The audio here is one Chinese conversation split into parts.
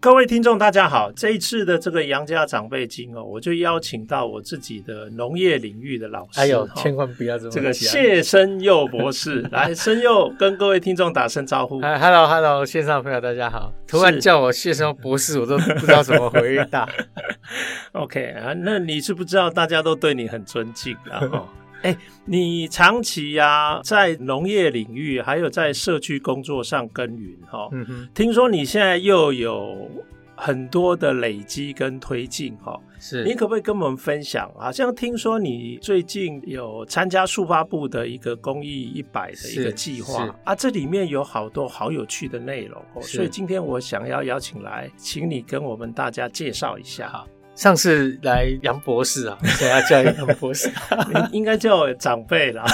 各位听众，大家好！这一次的这个杨家长辈经哦，我就邀请到我自己的农业领域的老师，哎呦，千万不要这么这个谢生佑博士 来，生佑跟各位听众打声招呼。哎，Hello Hello，线上朋友大家好！突然叫我谢生博士，我都不知道怎么回答。OK 啊，那你是不知道大家都对你很尊敬啊。哎，你长期呀、啊、在农业领域，还有在社区工作上耕耘哈。嗯哼。听说你现在又有很多的累积跟推进哈。是。你可不可以跟我们分享？好像听说你最近有参加速发部的一个公益一百的一个计划啊，这里面有好多好有趣的内容哦。所以今天我想要邀请来，请你跟我们大家介绍一下哈。上次来杨博士啊，现在要叫杨博士，应该叫我长辈啦。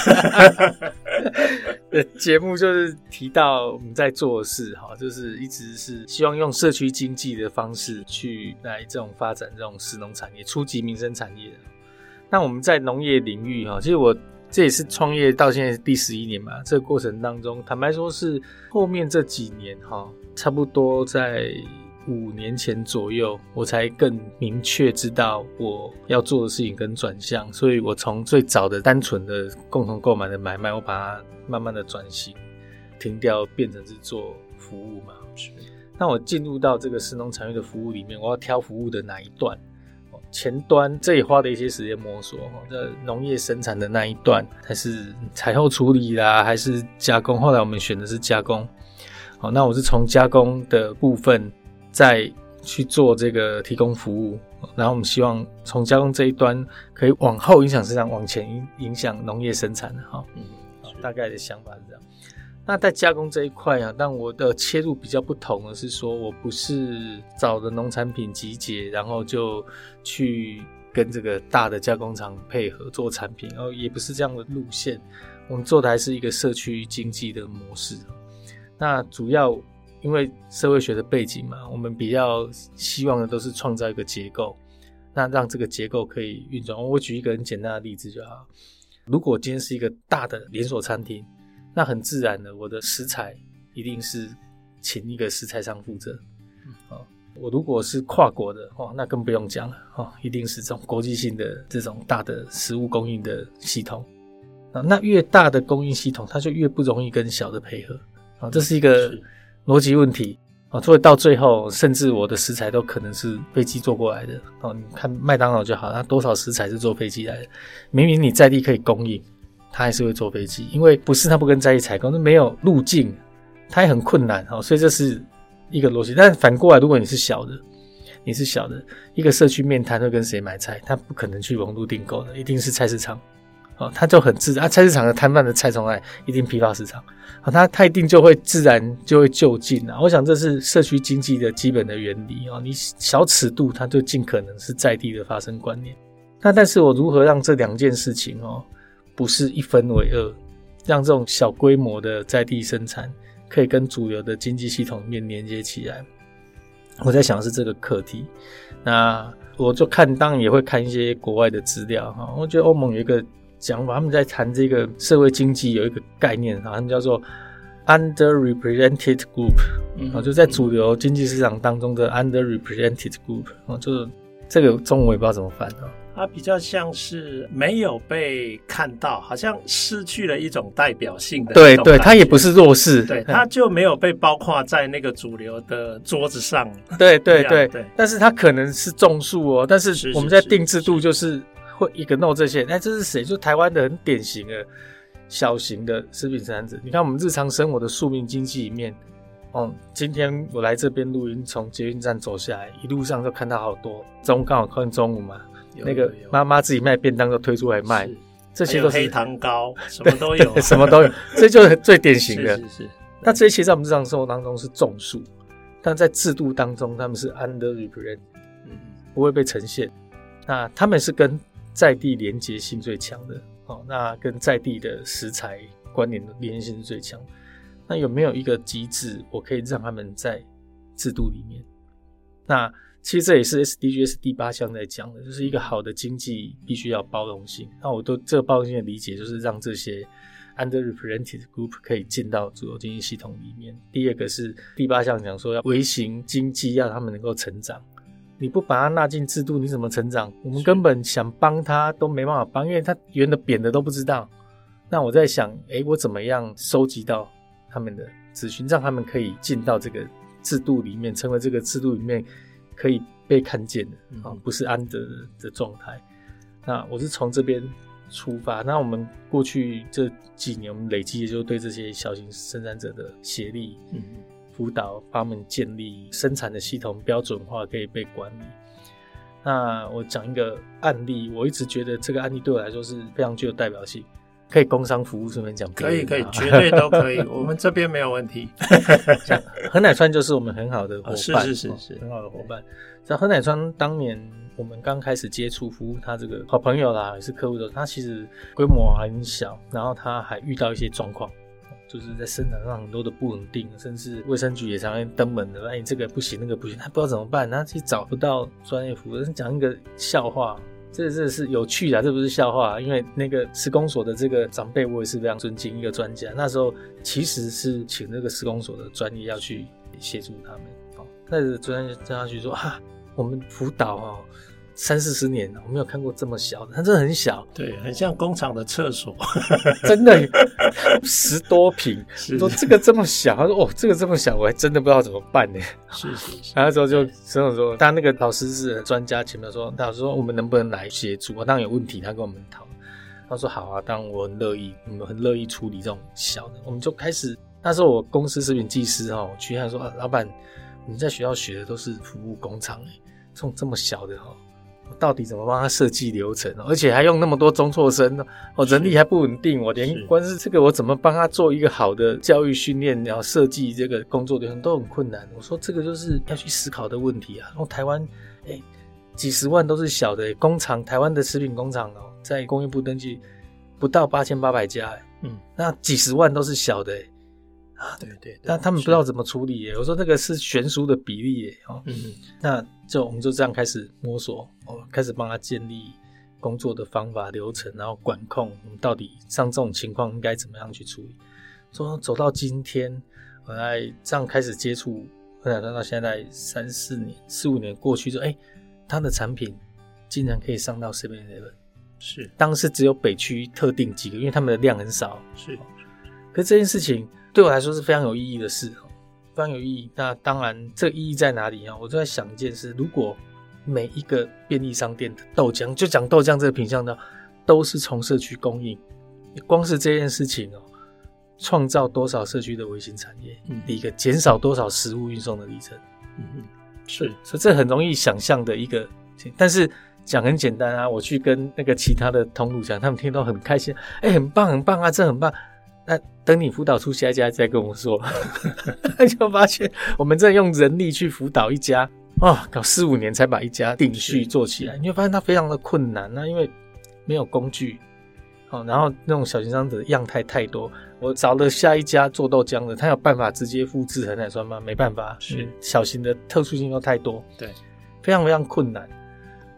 节目就是提到我们在做的事哈，就是一直是希望用社区经济的方式去来这种发展这种食农产业、初级民生产业。那我们在农业领域哈，其实我这也是创业到现在第十一年嘛，这个过程当中，坦白说是后面这几年哈，差不多在。五年前左右，我才更明确知道我要做的事情跟转向，所以我从最早的单纯的共同购买的买卖，我把它慢慢的转型，停掉，变成是做服务嘛。是。那我进入到这个食农产业的服务里面，我要挑服务的哪一段？前端这也花了一些时间摸索。这农业生产的那一段，还是采后处理啦，还是加工？后来我们选的是加工。好，那我是从加工的部分。再去做这个提供服务，然后我们希望从加工这一端可以往后影响市场，往前影影响农业生产的哈，嗯，大概的想法是这样。那在加工这一块啊，但我的切入比较不同的是说，我不是找的农产品集结，然后就去跟这个大的加工厂配合做产品，然后也不是这样的路线。我们做的还是一个社区经济的模式。那主要。因为社会学的背景嘛，我们比较希望的都是创造一个结构，那让这个结构可以运转。我举一个很简单的例子就好。如果今天是一个大的连锁餐厅，那很自然的，我的食材一定是请一个食材商负责。嗯，我如果是跨国的哦，那更不用讲了哦，一定是这种国际性的这种大的食物供应的系统。那越大的供应系统，它就越不容易跟小的配合啊，这是一个。逻辑问题啊，所以到最后，甚至我的食材都可能是飞机坐过来的哦。你看麦当劳就好，它多少食材是坐飞机来的？明明你在地可以供应，它还是会坐飞机，因为不是它不跟在地采购，那没有路径，它也很困难哦。所以这是一个逻辑。但反过来，如果你是小的，你是小的一个社区面摊，会跟谁买菜？他不可能去网络订购的，一定是菜市场。哦，他就很自然啊，菜市场的摊贩的菜从来一定批发市场，啊，他他一定就会自然就会就近啊。我想这是社区经济的基本的原理哦。你小尺度，它就尽可能是在地的发生观念。那但是我如何让这两件事情哦，不是一分为二，让这种小规模的在地生产可以跟主流的经济系统面连接起来？我在想的是这个课题。那我就看，当然也会看一些国外的资料哈。我觉得欧盟有一个。讲法，他们在谈这个社会经济有一个概念啊，他们叫做 underrepresented group，啊，就在主流经济市场当中的 underrepresented group，啊，就是这个中文我也不知道怎么翻啊。它比较像是没有被看到，好像失去了一种代表性的。对对，它也不是弱势，对，它就没有被包括在那个主流的桌子上。对对对对，但是它可能是种树哦，但是我们在定制度就是。会一个弄这些，哎，这是谁？就台湾的很典型的小型的食品生产者。你看我们日常生活的宿命经济里面，哦，今天我来这边录音，从捷运站走下来，一路上就看到好多，中午刚好看中午嘛，那个妈妈自己卖便当都推出来卖，这些都是黑糖糕，什么都有，什么都有，这就是最典型的。是是是。那这些在我们日常生活当中是种树，但在制度当中他们是 underrepresented，嗯，不会被呈现。那他们是跟在地连结性最强的，哦，那跟在地的食材关联的连线是最强。那有没有一个机制，我可以让他们在制度里面？那其实这也是 SDGs 第八项在讲的，就是一个好的经济必须要包容性。那我对这个包容性的理解，就是让这些 underrepresented group 可以进到主流经济系统里面。第二个是第八项讲说要微型经济，要他们能够成长。你不把它纳进制度，你怎么成长？我们根本想帮他都没办法帮，因为他圆的扁的都不知道。那我在想，哎，我怎么样收集到他们的资讯，让他们可以进到这个制度里面，成为这个制度里面可以被看见的啊，不是安德的状态。那我是从这边出发。那我们过去这几年，我们累积的就是对这些小型生产者的协力。嗯辅导他们建立生产的系统标准化，可以被管理。那我讲一个案例，我一直觉得这个案例对我来说是非常具有代表性，可以工商服务顺便讲。可以可以，绝对都可以，我们这边没有问题。何乃川就是我们很好的伙伴，是是是是，很好的伙伴。像何乃川当年我们刚开始接触服务他这个好朋友啦，也是客户的时候，他其实规模还很小，然后他还遇到一些状况。就是在生产上很多的不稳定，甚至卫生局也常常登门的，哎，这个不行，那个不行，他不知道怎么办，他其实找不到专业服务。讲一个笑话，这这是有趣的，这不是笑话，因为那个施工所的这个长辈，我也是非常尊敬一个专家。那时候其实是请那个施工所的专业要去协助他们，哦，那个专家去说啊，我们辅导哦。三四十年了，我没有看过这么小的，它真的很小，对，很像工厂的厕所，真的十多坪。是说这个这么小，他说哦，这个这么小，我还真的不知道怎么办呢。是是是。然后之后就所以说，当那个老师是专家，前面说，老师说我们能不能来协助？当然有问题，他跟我们讨。他说好啊，当然我很乐意，我们很乐意处理这种小的。我们就开始，那时候我公司食品技师哈，我去他说啊，老板，你在学校学的都是服务工厂哎，这种这么小的哈。我到底怎么帮他设计流程？而且还用那么多中辍生，哦，人力还不稳定。我连光是这个，我怎么帮他做一个好的教育训练，然后设计这个工作流程都很困难。我说这个就是要去思考的问题啊。然后台湾，哎、欸，几十万都是小的工厂，台湾的食品工厂哦，在工业部登记不到八千八百家，嗯，那几十万都是小的。啊，对对，对，但他们不知道怎么处理耶。我说那个是悬殊的比例耶，哦，嗯，那就我们就这样开始摸索，哦，开始帮他建立工作的方法流程，然后管控，我们到底像这种情况应该怎么样去处理。说走到今天，我来这样开始接触，后来到现在三四年、四五年过去之后，哎，他的产品竟然可以上到 Seven Eleven，是当时只有北区特定几个，因为他们的量很少，是。可是这件事情。对我来说是非常有意义的事，非常有意义。那当然，这个意义在哪里啊？我就在想一件事：如果每一个便利商店的豆浆，就讲豆浆这个品相呢，都是从社区供应，光是这件事情哦，创造多少社区的微型产业？嗯，第一个减少多少食物运送的里程？嗯嗯，是，所以这很容易想象的一个，但是讲很简单啊。我去跟那个其他的通路讲，他们听到很开心，哎，很棒很棒啊，这很棒。那等你辅导出下一家再跟我说，就发现我们在用人力去辅导一家啊、哦，搞四五年才把一家定序做起来，你会发现它非常的困难。那因为没有工具，哦，然后那种小型商者的样态太多，我找了下一家做豆浆的，他有办法直接复制恒奶酸吗？没办法，是小型的特殊性又太多，对，非常非常困难。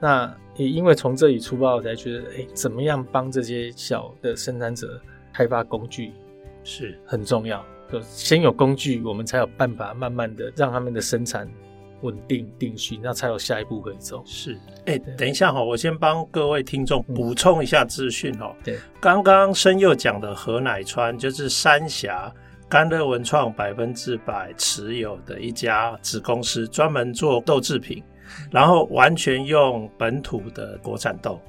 那也因为从这里出发，我才觉得，哎，怎么样帮这些小的生产者？开发工具是。很重要，就先有工具，我们才有办法慢慢的让他们的生产稳定定序，那才有下一步可以走。是，哎、欸，等一下哈，我先帮各位听众补充一下资讯哈。对，刚刚申佑讲的何乃川就是三峡甘乐文创百分之百持有的一家子公司，专门做豆制品，然后完全用本土的国产豆。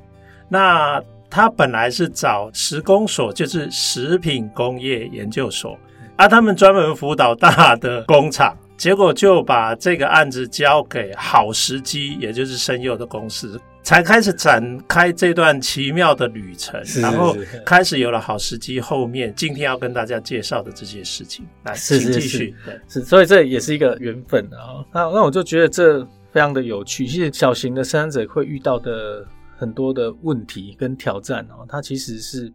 那他本来是找食工所，就是食品工业研究所，啊，他们专门辅导大的工厂，结果就把这个案子交给好时机，也就是声佑的公司，才开始展开这段奇妙的旅程，然后开始有了好时机。后面今天要跟大家介绍的这些事情，来，请继续。对，是，所以这也是一个缘分啊。那那我就觉得这非常的有趣，其实小型的生产者会遇到的。很多的问题跟挑战哦，它其实是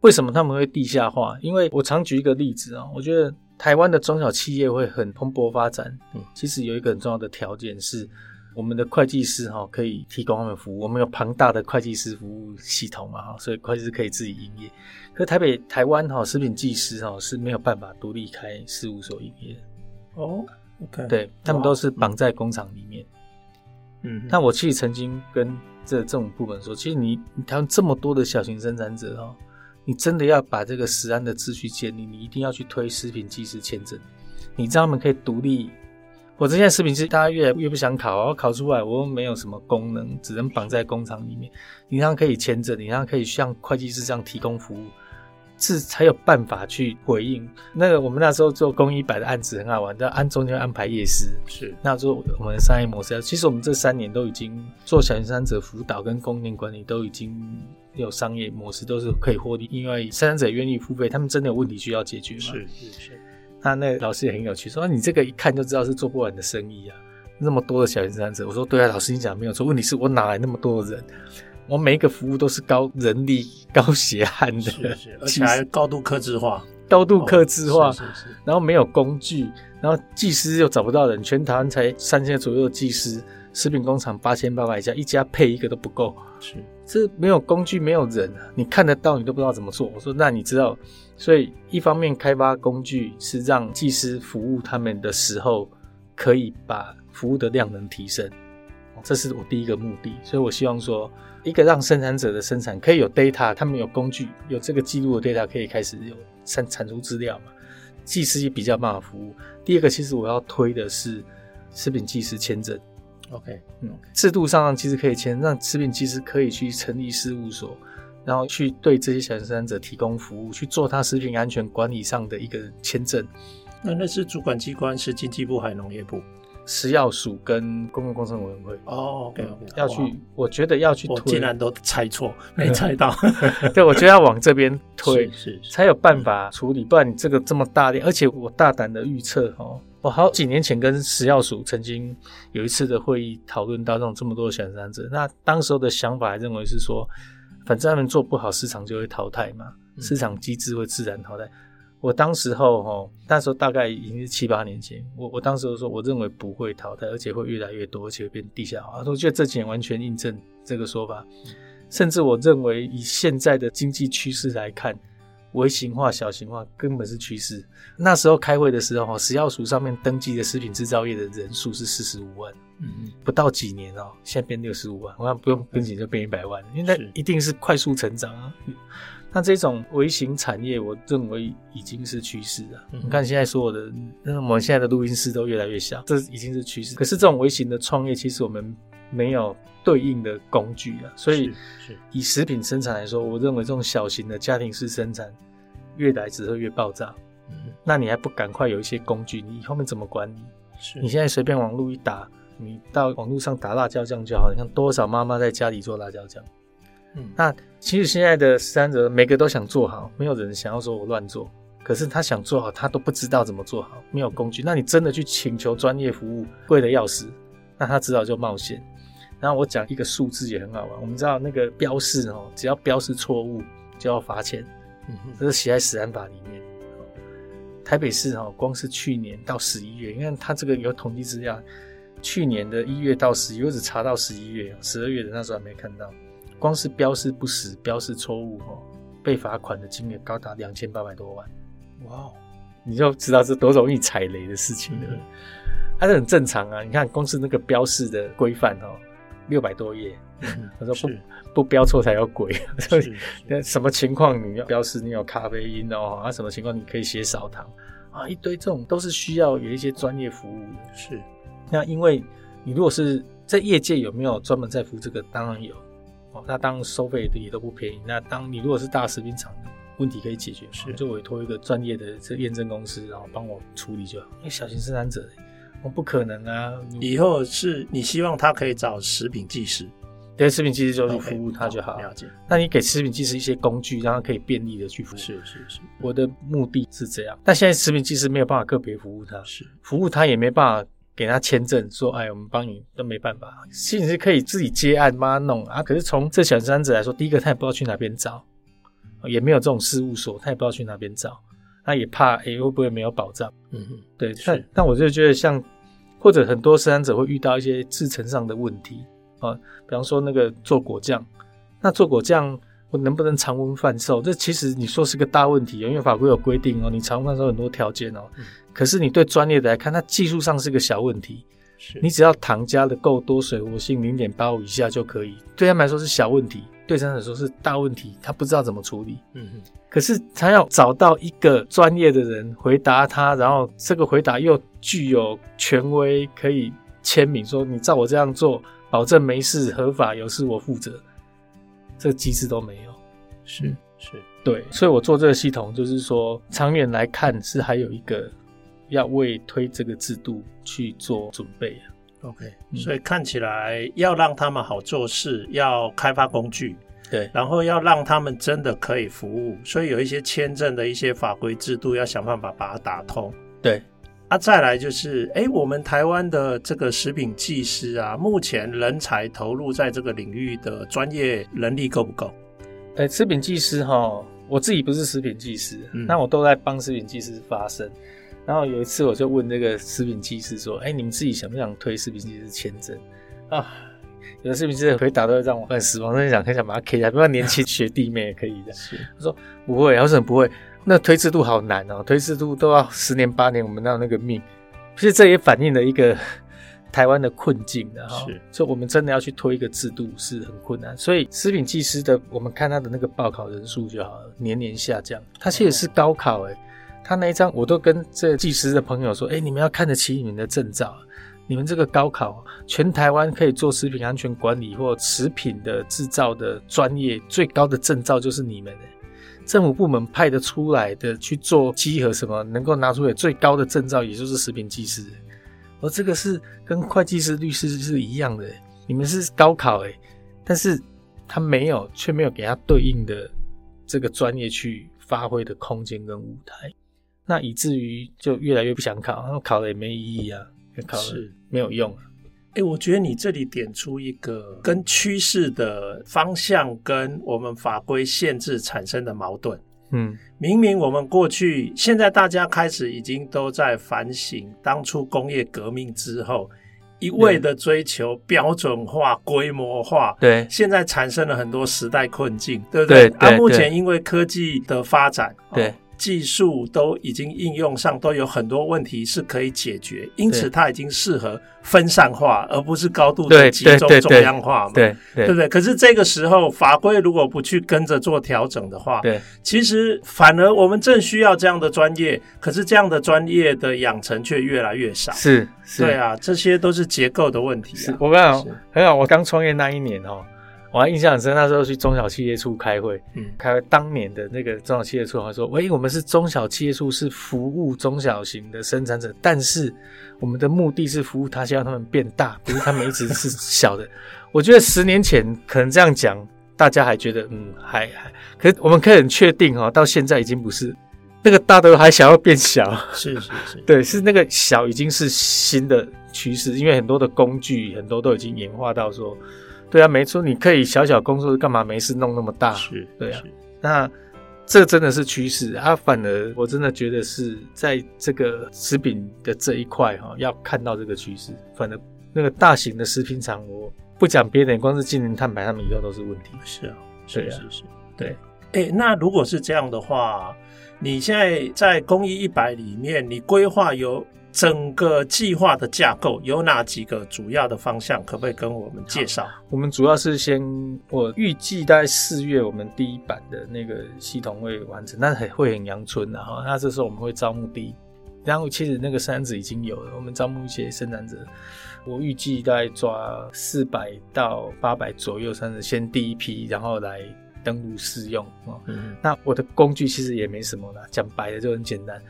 为什么他们会地下化？因为我常举一个例子啊，我觉得台湾的中小企业会很蓬勃发展。嗯，其实有一个很重要的条件是，我们的会计师哈可以提供他们服务。我们有庞大的会计师服务系统嘛，所以会计师可以自己营业。可是台北、台湾哈食品技师哈是没有办法独立开事务所营业。哦，OK，对，他们都是绑在工厂里面。嗯，那我其实曾经跟这这种部门说，其实你你台湾这么多的小型生产者哦。你真的要把这个食安的秩序建立，你一定要去推食品技师签证，你让他们可以独立。我这些食品技大家越来越不想考，我考出来我又没有什么功能，只能绑在工厂里面。你让他可以签证，你让他可以像会计师这样提供服务。是才有办法去回应那个。我们那时候做公益百的案子很好玩，要安中间安排夜市。是那时候我们的商业模式，其实我们这三年都已经做小型生产者辅导跟供应链管理，都已经有商业模式，都是可以获利。因为生产者愿意付费，他们真的有问题需要解决嘛？是是是。那那个老师也很有趣，说你这个一看就知道是做不完的生意啊，那么多的小型生产者。我说对啊，老师你讲没有错，问题是我哪来那么多的人？我每一个服务都是高人力、高血汗的，是是，而且还高度克制化，高度克制化，哦，是是是，然后没有工具，然后技师又找不到人，全台湾才三千左右的技师，食品工厂八千八百家，一家配一个都不够，是，这没有工具，没有人，你看得到你都不知道怎么做。我说那你知道，所以一方面开发工具是让技师服务他们的时候，可以把服务的量能提升，这是我第一个目的，所以我希望说。一个让生产者的生产可以有 data，他们有工具，有这个记录的 data 可以开始有产产出资料嘛？技师也比较办法服务。第二个，其实我要推的是食品技师签证。OK，嗯，制度上其实可以签，让食品技师可以去成立事务所，然后去对这些小型生产者提供服务，去做他食品安全管理上的一个签证。那那是主管机关是经济部还是农业部？食药署跟公共工程委员会哦，OK OK，要去，我觉得要去推，我竟然都猜错，没猜到。对，我觉得要往这边推，是，是，才有办法处理，不然你这个这么大量，而且我大胆的预测哦，我好几年前跟食药署曾经有一次的会议讨论到这种这么多的小三者，那当时候的想法还认为是说，反正他们做不好，市场就会淘汰嘛，市场机制会自然淘汰。我当时候哈，那时候大概已经是七八年前，我我当时候说，我认为不会淘汰，而且会越来越多，而且会变地下化。我觉得这几年完全印证这个说法，甚至我认为以现在的经济趋势来看，微型化、小型化根本是趋势。那时候开会的时候哈，食药署上面登记的食品制造业的人数是四十五万，嗯嗯，不到几年哦，现在变六十五万，我看不用跟紧就变一百万，因为那一定是快速成长啊。那这种微型产业，我认为已经是趋势了。嗯、你看现在所有的，那我们现在的录音室都越来越小，这已经是趋势。可是这种微型的创业，其实我们没有对应的工具啊。所以，以食品生产来说，我认为这种小型的家庭式生产，越来只会越爆炸。嗯，那你还不赶快有一些工具？你后面怎么管理？是你现在随便网络一打，你到网络上打辣椒酱就好。你看多少妈妈在家里做辣椒酱。嗯，那其实现在的食产者每个都想做好，没有人想要说我乱做。可是他想做好，他都不知道怎么做好，没有工具。那你真的去请求专业服务，贵的要死，那他只好就冒险。然后我讲一个数字也很好玩，我们知道那个标示哦，只要标示错误就要罚钱，嗯哼，这是写在食安法里面。台北市哦，光是去年到十一月，因为他这个有统计资料，去年的一月到十一月只查到十一月，十二月的那时候还没看到。光是标示不实、标示错误，哦，被罚款的金额高达两千八百多万。哇，你就知道这多容易踩雷的事情了。它是很正常啊，你看光是那个标示的规范哦，六百多页。他说不不标错才有鬼。所以那什么情况你要标示你有咖啡因哦？啊，什么情况你可以写少糖啊？一堆这种都是需要有一些专业服务的。是，那因为你如果是在业界有没有专门在服这个？当然有。那当收费的也都不便宜。那当你如果是大食品厂，问题可以解决，是就委托一个专业的这验证公司，然后帮我处理就好。因为小型生产者，我不可能啊。以后是你希望他可以找食品技师，对，食品技师就是服务他就好。了解。那你给食品技师一些工具，让他可以便利的去服务。是是是，我的目的是这样。但现在食品技师没有办法个别服务他，是服务他也没办法。给他签证，说：“哎，我们帮你都没办法。其实可以自己接案，帮他弄啊。可是从这小生产者来说，第一个他也不知道去哪边找，也没有这种事务所，他也不知道去哪边找，他也怕哎、欸、会不会没有保障？嗯哼，对，但但我就觉得像或者很多生产者会遇到一些制程上的问题啊，比方说那个做果酱，那做果酱我能不能常温贩售？这其实你说是个大问题，因为法规有规定哦，你常温贩售很多条件哦，嗯、可是你对专业的来看，它技术上是个小问题。是你只要糖加的够多，水活性零点八五以下就可以。对他们来说是小问题，对生产者说是大问题，他不知道怎么处理。嗯哼。可是他要找到一个专业的人回答他，然后这个回答又具有权威，可以签名说你照我这样做，保证没事、合法，有事我负责。这个机制都没有。是是，对。所以我做这个系统，就是说长远来看是还有一个。要为推这个制度去做准备啊。OK，所以看起来要让他们好做事，要开发工具，对，然后要让他们真的可以服务，所以有一些签证的一些法规制度要想办法把它打通。对，啊，再来就是，哎，我们台湾的这个食品技师啊，目前人才投入在这个领域的专业能力够不够？哎，食品技师哈，我自己不是食品技师，那、嗯、我都在帮食品技师发声。然后有一次，我就问那个食品技师说：“哎，你们自己想不想推食品技师签证啊？”有的食品技师回答都会让我很失望，真的想很想把他 K 掉，不过年轻 学弟妹也可以的。是，他说不会，为什么不会？那推制度好难哦，推制度都要十年八年，我们哪有那个命？其实这也反映了一个 台湾的困境的哈。是，所以我们真的要去推一个制度是很困难。所以食品技师的，我们看他的那个报考人数就好了，年年下降。他其实是高考哎。他那一张，我都跟这技师的朋友说：“哎、欸，你们要看得起你们的证照，你们这个高考，全台湾可以做食品安全管理或食品的制造的专业最高的证照就是你们的政府部门派得出来的去做稽核什么，能够拿出来最高的证照，也就是食品技师。而这个是跟会计师、律师是一样的，你们是高考哎，但是他没有，却没有给他对应的这个专业去发挥的空间跟舞台。”那以至于就越来越不想考，然后考了也没意义啊，考了没有用啊。哎、欸，我觉得你这里点出一个跟趋势的方向跟我们法规限制产生的矛盾。嗯，明明我们过去，现在大家开始已经都在反省，当初工业革命之后一味的追求标准化、规模化，对，现在产生了很多时代困境，对不对？而、啊、目前因为科技的发展，对。技术都已经应用上，都有很多问题是可以解决，因此它已经适合分散化，而不是高度的集中中央化嘛，对对，不对？可是这个时候法规如果不去跟着做调整的话，对，其实反而我们正需要这样的专业，可是这样的专业的养成却越来越少，是，是，对啊，这些都是结构的问题啊。我跟你讲，很好，我刚创业那一年哦。我还印象很深，那时候去中小企业处开会，嗯，开会当年的那个中小企业处，他说：“喂，我们是中小企业处，是服务中小型的生产者，但是我们的目的是服务他，希望他们变大，不是他们一直是小的。”我觉得十年前可能这样讲，大家还觉得嗯，还还，可是我们可以很确定哦，到现在已经不是那个大的还想要变小，是 是是，对，是那个小已经是新的趋势，因为很多的工具很多都已经演化到说。对啊，没错，你可以小小工作，干嘛没事弄那么大？是，对啊。那这真的是趋势啊！反而我真的觉得是在这个食品的这一块哈，要看到这个趋势。反而那个大型的食品厂，我不讲别的，光是净零碳排，他们以后都是问题。是啊，是啊是是，对。哎，那如果是这样的话，你现在在公益一百里面，你规划有？整个计划的架构有哪几个主要的方向？可不可以跟我们介绍？我们主要是先，我预计大概四月，我们第一版的那个系统会完成，但很会很阳春的哈。那这时候我们会招募第一，然后其实那个生产者已经有了，我们招募一些生产者，我预计大概抓四百到八百左右，甚至先第一批，然后来登录试用啊。嗯，那我的工具其实也没什么啦，讲白了就很简单。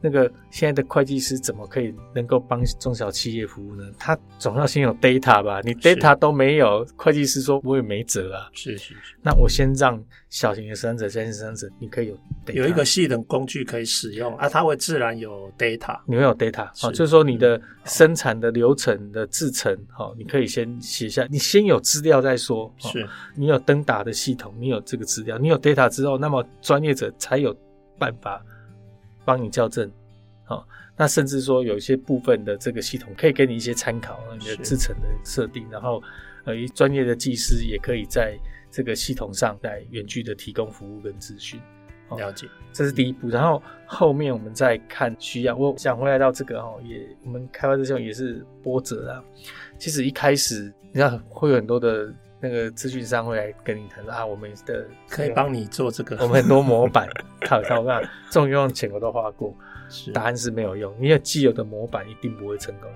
那个现在的会计师怎么可以能够帮中小企业服务呢？他总要先有 data 吧？你 data 都没有，会计师说我也没辙啊。是是是。那我先让小型的生产者、中型生产者，你可以有 data，有一个系统工具可以使用啊，它会自然有 data。你会有 data 好，就是说你的生产的流程的制程，好，你可以先写下，你先有资料再说。是，你有登达的系统，你有这个资料，你有 data 之后，那么专业者才有办法。帮你校正，好、哦，那甚至说有一些部分的这个系统可以给你一些参考，你的制程的设定，然后呃，专业的技师也可以在这个系统上来远距的提供服务跟资讯。哦、了解，这是第一步，然后后面我们再看需要。我想回来到这个哦，也我们开发这项也是波折啊。其实一开始你看会有很多的。那个资讯商会来跟你谈说啊，我们的可以帮你做这个，我们很多模板，套套那这种用钱我都花过，答案是没有用，因为既有的模板一定不会成功。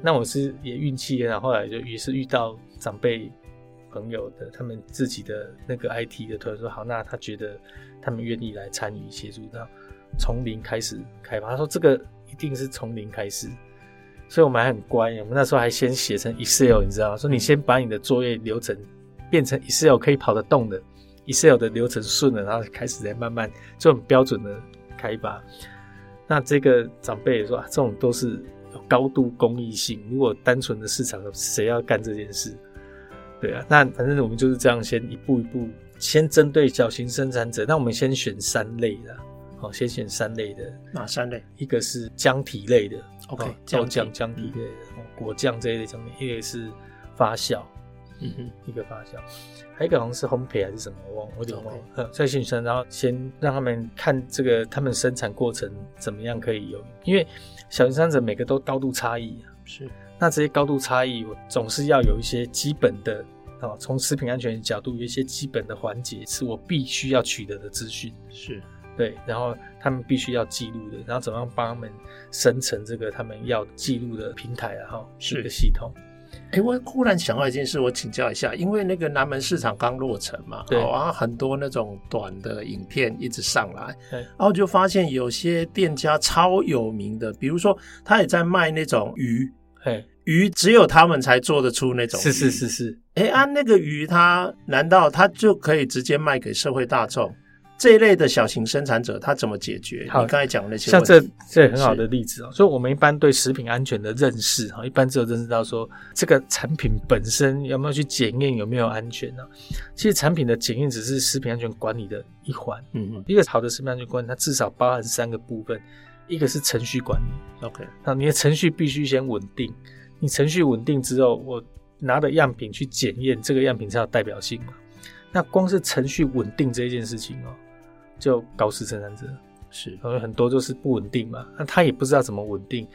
那我是也运气，然后后来就也是遇到长辈朋友的，他们自己的那个 IT 的团队说好，那他觉得他们愿意来参与协助，到从零开始开发。他说这个一定是从零开始。所以我们还很乖，我们那时候还先写成 Excel，你知道吗？说你先把你的作业流程变成 Excel 可以跑得动的 Excel 的流程顺了，然后开始再慢慢就很标准的开发。那这个长辈也说啊，这种都是有高度公益性。如果单纯的市场，谁要干这件事？对啊，那反正我们就是这样，先一步一步，先针对小型生产者。那我们先选三类的，好，先选三类的。哪三类？一个是浆体类的。OK，胶浆、浆体类的果酱这一类浆体，一个是发酵，嗯哼，一个发酵，还有一个好像是烘焙还是什么，我忘，我有点忘了。在训生，然后先让他们看这个他们生产过程怎么样可以有，因为小型生产者每个都高度差异啊，是。那这些高度差异，我总是要有一些基本的啊，从食品安全角度有一些基本的环节是我必须要取得的资讯，是。对，然后他们必须要记录的，然后怎么样帮他们生成这个他们要记录的平台啊？哈，是个系统。哎，我忽然想到一件事，我请教一下，因为那个南门市场刚落成嘛，对，然后很多那种短的影片一直上来，对，然后就发现有些店家超有名的，比如说他也在卖那种鱼，嘿，鱼只有他们才做得出那种鱼，是是是是。哎，按、啊、那个鱼，他难道他就可以直接卖给社会大众？这一类的小型生产者，他怎么解决？你刚才讲的那些，像这这很好的例子哦。所以，我们一般对食品安全的认识哈，一般只有认识到说这个产品本身有没有去检验有没有安全呢？其实，产品的检验只是食品安全管理的一环。嗯嗯，一个好的食品安全管理，它至少包含三个部分，一个是程序管理。OK，那你的程序必须先稳定。你程序稳定之后，我拿的样品去检验，这个样品才有代表性嘛。那光是程序稳定这一件事情哦。就高斯生产者是，因为很多就是不稳定嘛，那他也不知道怎么稳定，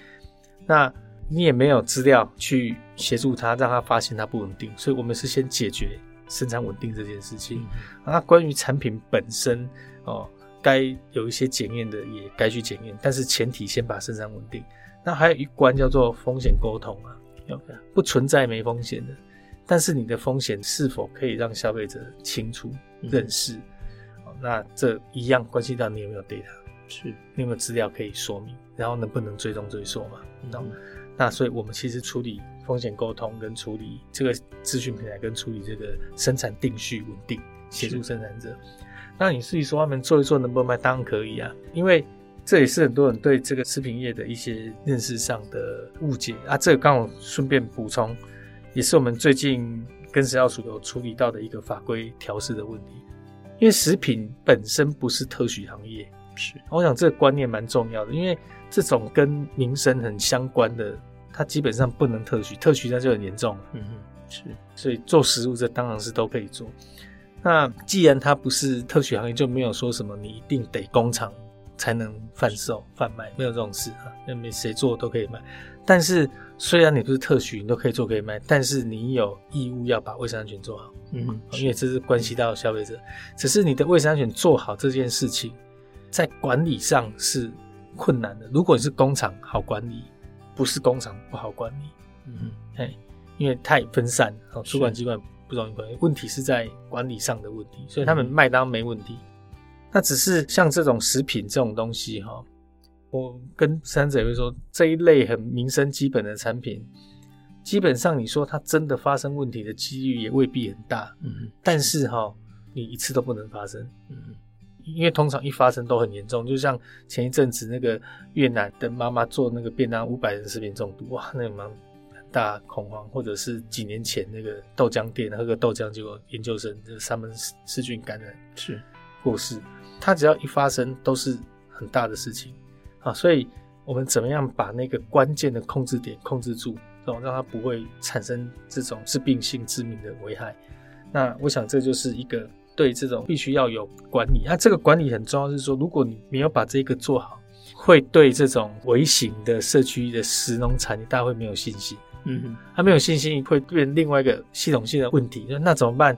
那你也没有资料去协助他，让他发现他不稳定，所以我们是先解决生产稳定这件事情。那、嗯、关于产品本身哦，该有一些检验的也该去检验，但是前提先把生产稳定。那还有一关叫做风险沟通啊，不存在没风险的，但是你的风险是否可以让消费者清楚认识？嗯那这一样关系到你有没有 data，是你有没有资料可以说明，然后能不能追踪追溯嘛？嗯、那所以我们其实处理风险沟通，跟处理这个资讯平台，跟处理这个生产定序稳定，协助生产者。那你自己说他们做一做能不能卖？当然可以啊，因为这也是很多人对这个食品业的一些认识上的误解啊。这个刚好顺便补充，也是我们最近跟食药署有处理到的一个法规调试的问题。因为食品本身不是特许行业，是，我想这个观念蛮重要的。因为这种跟民生很相关的，它基本上不能特许，特许那就很严重。嗯嗯，是，所以做食物这当然是都可以做。那既然它不是特许行业，就没有说什么你一定得工厂才能贩售贩卖，没有这种事啊，那没谁做都可以卖。但是虽然你不是特许，你都可以做可以卖，但是你有义务要把卫生安全做好。嗯，因为这是关系到消费者。只是你的卫生安全做好这件事情，在管理上是困难的。如果你是工厂，好管理；不是工厂，不好管理。嗯，嘿，因为太分散，主管机关不容易管理。问题是在管理上的问题，所以他们卖当没问题。那只是像这种食品这种东西，哈。我跟生产者会说，这一类很民生基本的产品，基本上你说它真的发生问题的几率也未必很大。嗯，但是哈，你一次都不能发生。嗯，因为通常一发生都很严重，就像前一阵子那个越南的妈妈做那个便当，五百人食品中毒，哇，那蛮很大恐慌。或者是几年前那个豆浆店喝个豆浆，结果研究生就是沙门氏菌感染是过世。它只要一发生，都是很大的事情。啊，所以我们怎么样把那个关键的控制点控制住，让它不会产生这种致病性、致命的危害？那我想这就是一个对这种必须要有管理。那这个管理很重要，是说如果你没有把这个做好，会对这种微型的社区的食农产业，大家会没有信心。嗯哼，他没有信心会变另外一个系统性的问题。那怎么办？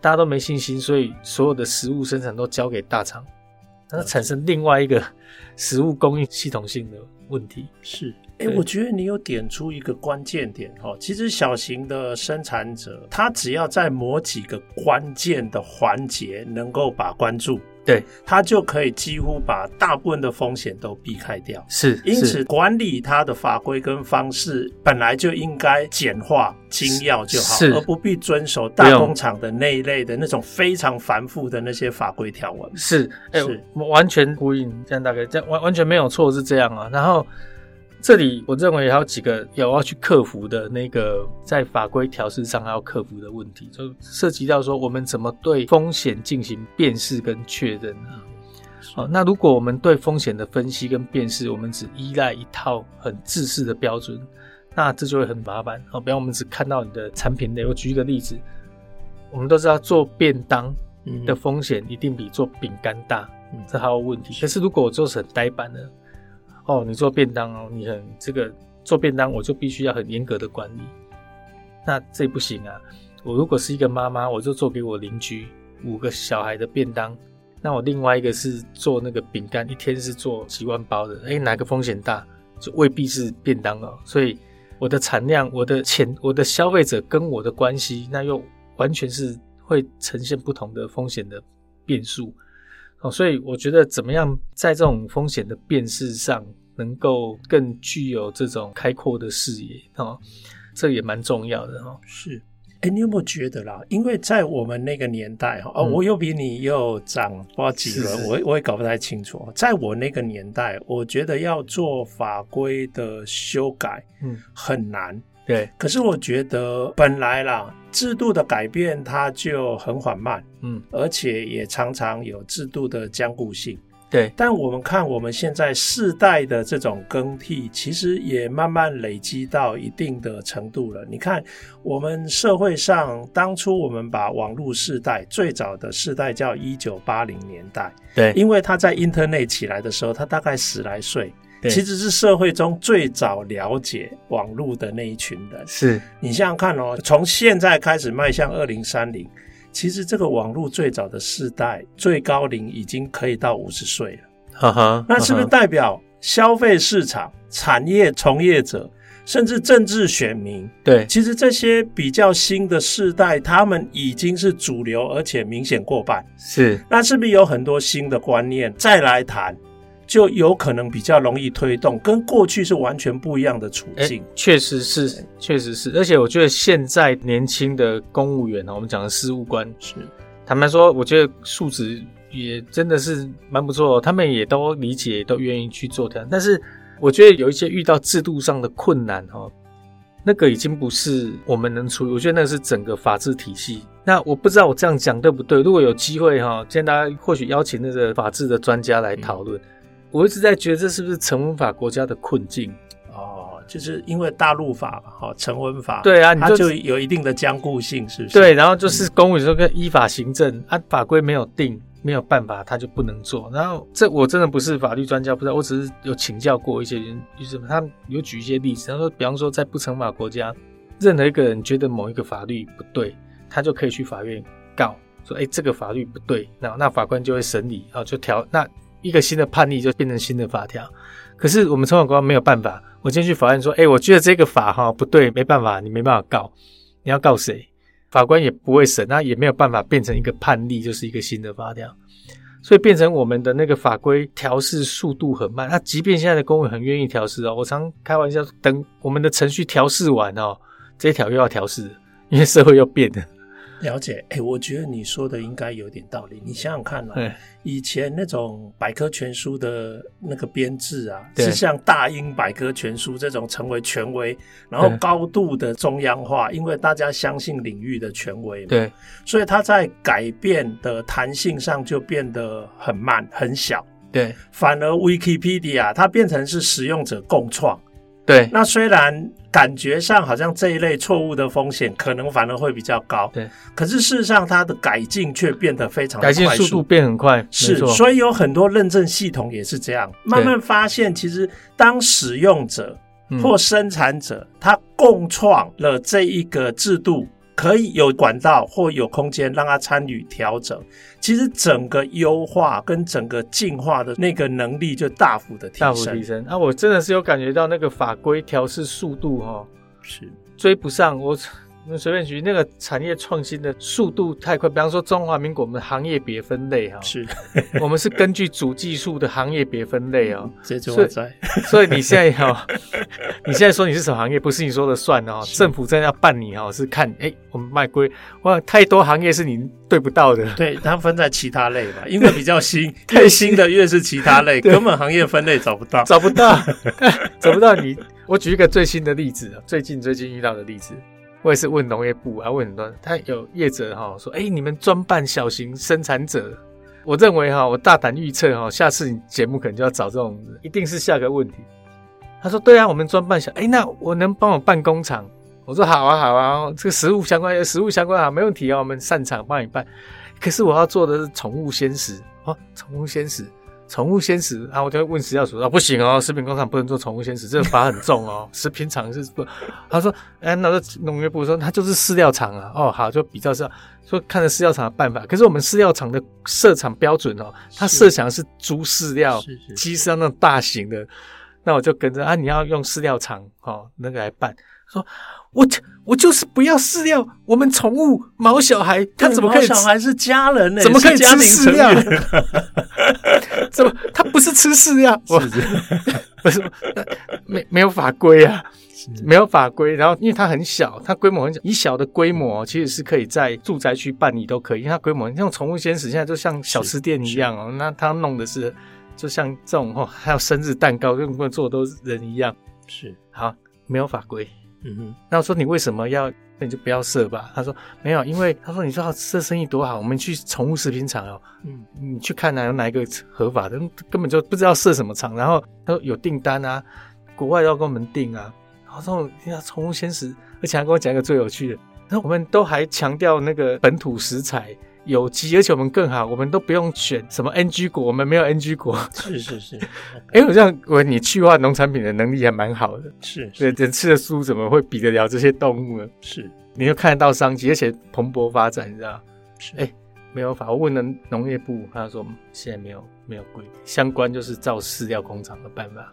大家都没信心，所以所有的食物生产都交给大厂。那产生另外一个食物供应系统性的问题是，哎、欸，我觉得你有点出一个关键点哦。其实小型的生产者，他只要在某几个关键的环节能够把关注。对，它就可以几乎把大部分的风险都避开掉。是，因此管理它的法规跟方式本来就应该简化精要就好，而不必遵守大工厂的那一类的那种非常繁复的那些法规条文。是，哎、欸，完全呼应这样大概这样完完全没有错，是这样啊。然后。这里我认为还有几个有要去克服的那个在法规调试上还要克服的问题，就涉及到说我们怎么对风险进行辨识跟确认啊。好，那如果我们对风险的分析跟辨识，我们只依赖一套很制式的标准，那这就会很麻烦。好，比方我们只看到你的产品类，我举一个例子，我们都知道做便当的风险一定比做饼干大，这还有问题。可是如果我做成呆板的。哦，你做便当哦，你很这个做便当，我就必须要很严格的管理。那这不行啊！我如果是一个妈妈，我就做给我邻居五个小孩的便当。那我另外一个是做那个饼干，一天是做几万包的。诶、欸，哪个风险大，就未必是便当哦。所以我的产量、我的钱、我的消费者跟我的关系，那又完全是会呈现不同的风险的变数。哦，所以我觉得怎么样在这种风险的辨识上，能够更具有这种开阔的视野，哦，这也蛮重要的哦。是，哎，你有没有觉得啦？因为在我们那个年代，哈、嗯，哦，我又比你又长不知道几轮，我我也搞不太清楚。在我那个年代，我觉得要做法规的修改，嗯，很难。对，可是我觉得本来啦，制度的改变它就很缓慢，嗯，而且也常常有制度的僵固性。对，但我们看我们现在世代的这种更替，其实也慢慢累积到一定的程度了。你看，我们社会上当初我们把网络世代最早的世代叫一九八零年代，对，因为他在 Internet 起来的时候，他大概十来岁。其实是社会中最早了解网络的那一群人。是，你想想看哦，从现在开始迈向二零三零，其实这个网络最早的世代最高龄已经可以到五十岁了。哈哈，那是不是代表消费市场、产业从业者，甚至政治选民？对，其实这些比较新的世代，他们已经是主流，而且明显过半。是，那是不是有很多新的观念再来谈？就有可能比较容易推动，跟过去是完全不一样的处境。确实是，确实是。而且我觉得现在年轻的公务员啊，我们讲的事务官，是坦白说，我觉得素质也真的是蛮不错，他们也都理解，都愿意去做这样。但是我觉得有一些遇到制度上的困难哈，那个已经不是我们能处理。我觉得那是整个法治体系。那我不知道我这样讲对不对？如果有机会哈，今天大家或许邀请那个法治的专家来讨论。嗯我一直在觉得这是不是成文法国家的困境哦，就是因为大陆法嘛，哈，成文法对啊，它就有一定的僵固性，是不是？对，然后就是公务员说跟依法行政，啊，法规没有定，没有办法，他就不能做。然后这我真的不是法律专家，不知道，我只是有请教过一些人，就是他有举一些例子，他说，比方说在不成法国家，任何一个人觉得某一个法律不对，他就可以去法院告，说，哎，这个法律不对，那那法官就会审理，然后就调那。一个新的判例就变成新的法条，可是我们成文法官没有办法。我今天去法院说：“哎，我觉得这个法哈不对，没办法，你没办法告，你要告谁？”法官也不会审，那也没有办法变成一个判例，就是一个新的法条。所以变成我们的那个法规调试速度很慢。那即便现在的公务员很愿意调试哦，我常开玩笑，等我们的程序调试完哦，这一条又要调试，因为社会又变了。了解，哎、欸，我觉得你说的应该有点道理。你想想看啊，以前那种百科全书的那个编制啊，是像大英百科全书这种成为权威，然后高度的中央化，因为大家相信领域的权威嘛，对，所以它在改变的弹性上就变得很慢很小，对。反而 Wikipedia 它变成是使用者共创。对，那虽然感觉上好像这一类错误的风险可能反而会比较高，对，可是事实上它的改进却变得非常快速，改进速度变很快，是，所以有很多认证系统也是这样，慢慢发现其实当使用者或生产者他共创了这一个制度。可以有管道或有空间让他参与调整，其实整个优化跟整个进化的那个能力就大幅的提升。大幅提升。啊，我真的是有感觉到那个法规调试速度哈，是追不上我。那随便举那个产业创新的速度太快，比方说中华民国我们行业别分类哈，是，我们是根据主技术的行业别分类哦。这就在，所以你现在哈，你现在说你是什么行业，不是你说的算哦。政府真的要办你哦，是看哎，我们卖龟哇，太多行业是你对不到的。对，它分在其他类吧，因为比较新，太新的越是其他类，根本行业分类找不到，找不到，找不到你。我举一个最新的例子，最近最近遇到的例子。我也是问农业部啊，问很多，他有业者哈说，哎、欸，你们专办小型生产者，我认为哈，我大胆预测哈，下次你节目可能就要找这种，一定是下个问题。他说，对啊，我们专办小，哎、欸，那我能帮我办工厂？我说好啊，好啊，这个食物相关，食物相关啊，没问题啊，我们擅长帮你办。可是我要做的是宠物鲜食啊，宠物鲜食。宠物鲜食啊，我就会问食药署啊，不行哦，食品工厂不能做宠物鲜食，这个罚很重哦。食品厂是不，他说，哎，那个农业部说，他就是饲料厂啊。哦，好，就比较是说看着饲料厂的办法。可是我们饲料厂的设厂标准哦，他设想的是猪饲料，鸡饲料那种大型的。那我就跟着啊，你要用饲料厂哦，那个来办。说。我我就是不要饲料，我们宠物毛小孩他怎么可以？毛小孩是家人呢？怎么可以吃饲料？怎么他不是吃饲料？是是不是没没有法规啊？没有法规。然后因为它很小，它规模很小，以小的规模其实是可以在住宅区办理都可以。因为它规模，像宠物鲜食现在就像小吃店一样哦。那他弄的是就像这种哦，还有生日蛋糕，跟不做的都是人一样。是好，没有法规。嗯哼，那我说你为什么要？那你就不要设吧。他说没有，因为他说你说这生意多好，我们去宠物食品厂哦，嗯，你去看哪有哪一个合法的，根本就不知道设什么厂。然后他说有订单啊，国外要跟我们订啊。然后说你看宠物鲜食，而且还跟我讲一个最有趣的，那我们都还强调那个本土食材。有机，而且我们更好，我们都不用选什么 NG 果，我们没有 NG 果。是是是，哎、我这样，我你去化农产品的能力还蛮好的。是，是，对，人吃的书怎么会比得了这些动物呢？是，你又看得到商机，而且蓬勃发展，你知道？是，哎、欸，没有法，我问了农业部，他说现在没有没有规定相关，就是造饲料工厂的办法。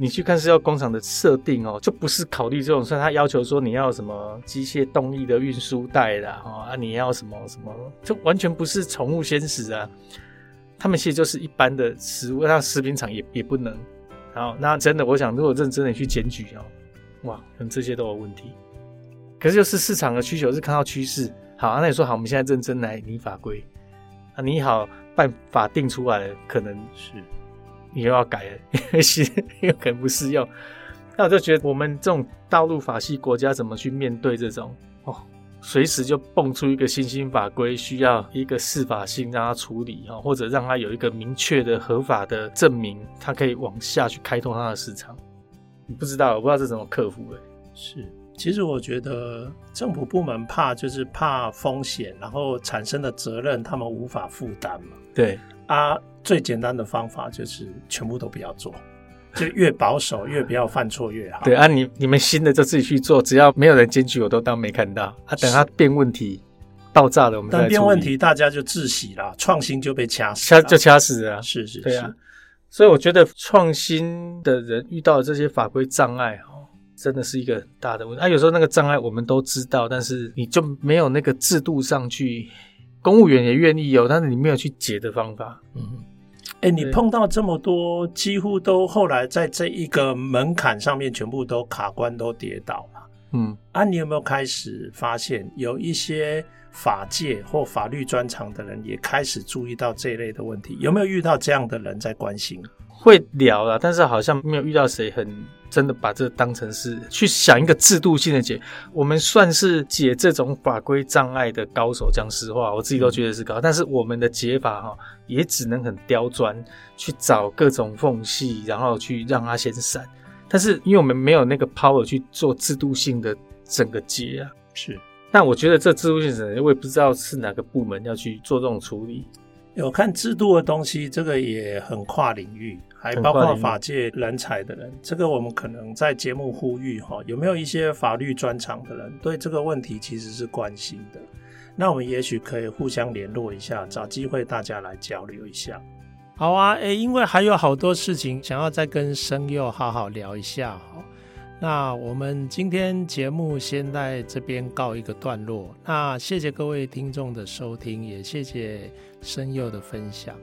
你去看饲料工厂的设定哦，就不是考虑这种，所以他要求说你要什么机械动力的运输带啦，哦啊，你要什么什么，就完全不是宠物鲜食啊。他们其实就是一般的食物，那食品厂也也不能。好，那真的，我想如果认真的去检举哦，哇，可能这些都有问题。可是就是市场的需求是看到趋势，好啊，那你说好，我们现在认真来拟法规啊，拟好办法定出来了，可能是。你又要改了，因为新又可能不适用。那我就觉得我们这种道路法系国家怎么去面对这种哦，随时就蹦出一个新兴法规，需要一个适法性让它处理啊，或者让它有一个明确的合法的证明，它可以往下去开拓它的市场。你不知道，我不知道这怎么克服的。是，其实我觉得政府部门怕就是怕风险，然后产生的责任他们无法负担嘛。对啊。最简单的方法就是全部都不要做，就越保守越不要犯错越好。对啊，你你们新的就自己去做，只要没有人检举，我都当没看到。啊，等他变问题爆炸了，我们再变问题，大家就窒息了，创新就被掐死，掐就掐死了。是是是，对啊。所以我觉得创新的人遇到的这些法规障碍哦，真的是一个很大的问题。啊，有时候那个障碍我们都知道，但是你就没有那个制度上去公务员也愿意有，但是你没有去解的方法。嗯，哎、欸，你碰到这么多，几乎都后来在这一个门槛上面全部都卡关，都跌倒了。嗯，啊，你有没有开始发现有一些法界或法律专长的人也开始注意到这一类的问题？有没有遇到这样的人在关心？会聊了，但是好像没有遇到谁很真的把这当成是去想一个制度性的解。我们算是解这种法规障碍的高手，讲实话，我自己都觉得是高。但是我们的解法哈，也只能很刁钻，去找各种缝隙，然后去让它先闪。但是因为我们没有那个 power 去做制度性的整个解啊，是。但我觉得这制度性的，我也不知道是哪个部门要去做这种处理。有看制度的东西，这个也很跨领域。还包括法界人才的人，这个我们可能在节目呼吁哈，有没有一些法律专长的人对这个问题其实是关心的？那我们也许可以互相联络一下，找机会大家来交流一下。好啊，诶，因为还有好多事情想要再跟声佑好好聊一下哈。那我们今天节目先在这边告一个段落。那谢谢各位听众的收听，也谢谢声佑的分享。